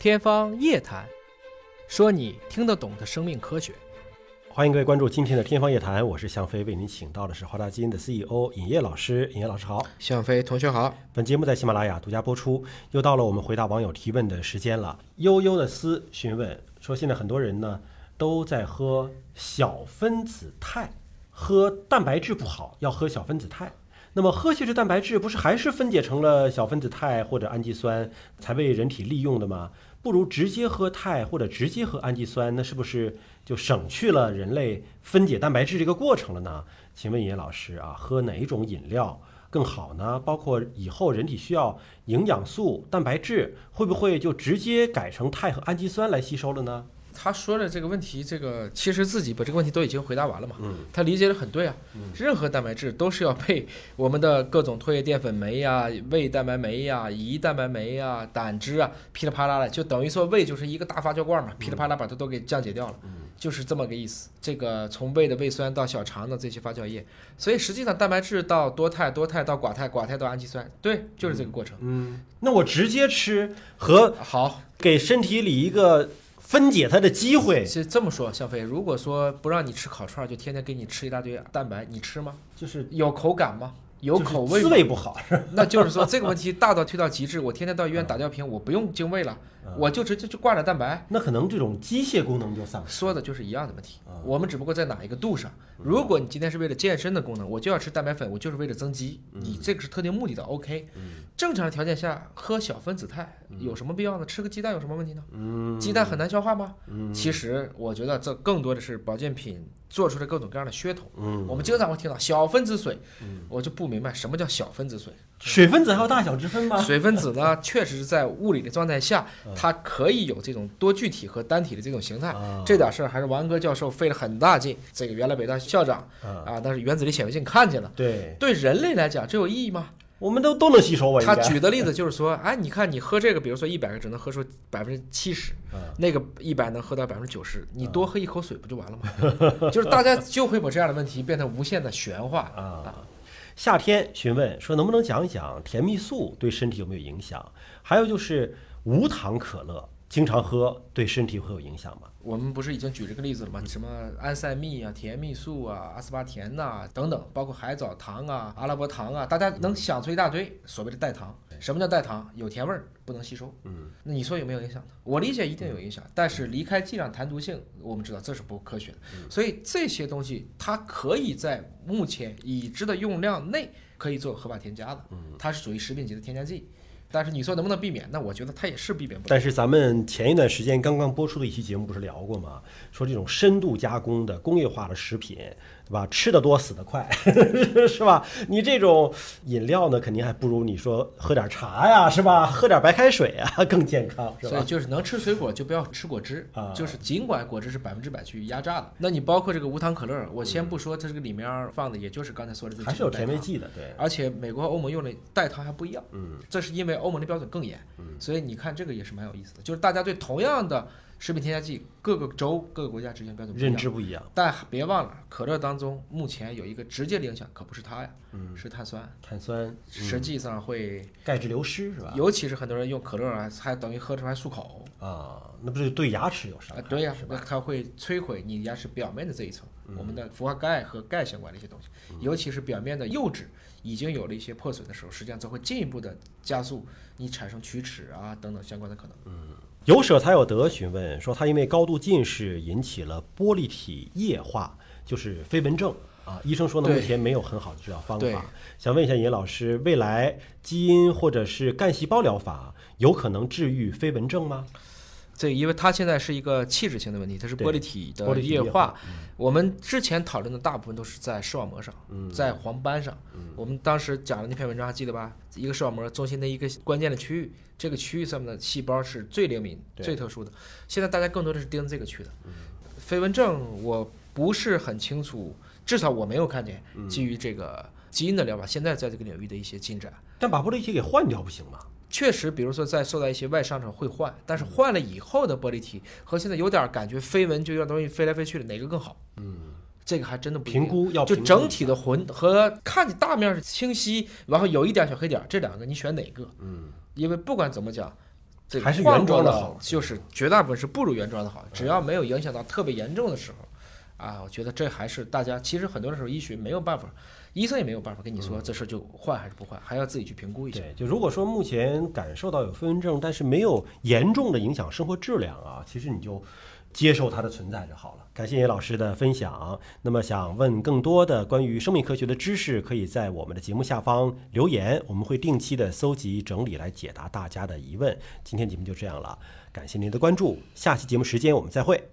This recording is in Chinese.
天方夜谭，说你听得懂的生命科学。欢迎各位关注今天的《天方夜谭》，我是向飞，为您请到的是华大基因的 CEO 尹烨老师。尹烨老师好，向飞同学好。本节目在喜马拉雅独家播出。又到了我们回答网友提问的时间了。悠悠的思询问说，现在很多人呢都在喝小分子肽，喝蛋白质不好，要喝小分子肽。那么喝稀释蛋白质不是还是分解成了小分子肽或者氨基酸才被人体利用的吗？不如直接喝肽或者直接喝氨基酸，那是不是就省去了人类分解蛋白质这个过程了呢？请问尹老师啊，喝哪一种饮料更好呢？包括以后人体需要营养素、蛋白质，会不会就直接改成肽和氨基酸来吸收了呢？他说的这个问题，这个其实自己把这个问题都已经回答完了嘛。嗯，他理解的很对啊。任何蛋白质都是要配我们的各种唾液淀粉酶呀、胃蛋白酶呀、胰蛋白酶呀、胆汁啊，噼里啪啦的，就等于说胃就是一个大发酵罐嘛，噼里啪啦把它都给降解掉了，就是这么个意思。这个从胃的胃酸到小肠的这些发酵液，所以实际上蛋白质到多肽，多肽到寡肽，寡肽到氨基酸，对，就是这个过程。嗯，那我直接吃和好，给身体里一个。分解它的机会是这么说，小飞，如果说不让你吃烤串，就天天给你吃一大堆蛋白，你吃吗？就是有口感吗？有口味？滋味不好，那就是说这个问题大到推到极致，我天天到医院打吊瓶，我不用精卫了，我就直接就挂着蛋白，那可能这种机械功能就丧失。说的就是一样的问题，我们只不过在哪一个度上。如果你今天是为了健身的功能，我就要吃蛋白粉，我就是为了增肌，你这个是特定目的的，OK。正常的条件下喝小分子肽有什么必要呢？吃个鸡蛋有什么问题呢？鸡蛋很难消化吗？其实我觉得这更多的是保健品做出的各种各样的噱头。我们经常会听到小分子水，我就不明白什么叫小分子水。水分子还有大小之分吗？水分子呢，确实是在物理的状态下，它可以有这种多聚体和单体的这种形态。这点事儿还是王安哥教授费了很大劲。这个原来北大校长啊，但是原子力显微镜看见了。对，对人类来讲，这有意义吗？我们都都能吸收啊。他举的例子就是说，哎，你看你喝这个，比如说一百个只能喝出百分之七十，那个一百能喝到百分之九十，你多喝一口水不就完了吗？就是大家就会把这样的问题变成无限的玄化啊。夏天询问说，能不能讲一讲甜蜜素对身体有没有影响？还有就是无糖可乐，经常喝对身体会有影响吗？我们不是已经举这个例子了吗？什么安赛蜜啊、甜蜜素啊、阿斯巴甜呐等等，包括海藻糖啊、阿拉伯糖啊，大家能想出一大堆所谓的代糖。什么叫代糖？有甜味儿，不能吸收。嗯，那你说有没有影响呢？我理解一定有影响，但是离开剂量谈毒性，我们知道这是不科学的。所以这些东西它可以在目前已知的用量内可以做合法添加的，它是属于食品级的添加剂。但是你说能不能避免？那我觉得它也是避免不了。但是咱们前一段时间刚刚播出的一期节目不是聊过吗？说这种深度加工的工业化的食品。对吧？吃的多死得快，是吧？你这种饮料呢，肯定还不如你说喝点茶呀，是吧？喝点白开水啊，更健康，是吧？所以就是能吃水果就不要吃果汁啊。就是尽管果汁是百分之百去压榨的，那你包括这个无糖可乐，我先不说它这个里面放的，也就是刚才说的这还是有甜味剂的，对。而且美国和欧盟用的代糖还不一样，嗯，这是因为欧盟的标准更严，嗯，所以你看这个也是蛮有意思的，就是大家对同样的。食品添加剂各个州、各个国家执行标准认知不一样，但别忘了，可乐当中目前有一个直接的影响，可不是它呀，嗯，是碳酸。碳酸实际上会钙质流失是吧？尤其是很多人用可乐啊，还等于喝出来漱口啊，那不是对牙齿有伤害？对呀，那它会摧毁你牙齿表面的这一层，我们的氟化钙和钙相关的一些东西，尤其是表面的釉质已经有了一些破损的时候，实际上这会进一步的加速你产生龋齿啊等等相关的可能。嗯。有舍才有得询问说，他因为高度近视引起了玻璃体液化，就是飞蚊症啊。医生说呢，目前没有很好的治疗方法。想问一下尹老师，未来基因或者是干细胞疗法有可能治愈飞蚊症吗？这因为它现在是一个器质性的问题，它是玻璃体的液化。我们之前讨论的大部分都是在视网膜上，在黄斑上。我们当时讲的那篇文章还记得吧？一个视网膜中心的一个关键的区域，这个区域上面的细胞是最灵敏、最特殊的。现在大家更多的是盯着这个区的。飞蚊症我不是很清楚，至少我没有看见基于这个基因的疗法现在在这个领域的一些进展。但把玻璃体给换掉不行吗？确实，比如说在受到一些外伤上会换，但是换了以后的玻璃体和现在有点感觉飞蚊就有点东西飞来飞去的，哪个更好？嗯，这个还真的不评估要就整体的浑和看你大面是清晰，然后有一点小黑点，这两个你选哪个？嗯，因为不管怎么讲，这还是原装的好就是绝大部分是不如原装的好。只要没有影响到特别严重的时候，啊，我觉得这还是大家其实很多的时候医学没有办法，医生也没有办法跟你说这事儿就换还是不换，还要自己去评估一下。对，就如果说目前感受到有飞蚊症，但是没有严重的影响生活质量啊，其实你就接受它的存在就好了。感谢叶老师的分享。那么想问更多的关于生命科学的知识，可以在我们的节目下方留言，我们会定期的搜集整理来解答大家的疑问。今天节目就这样了，感谢您的关注，下期节目时间我们再会。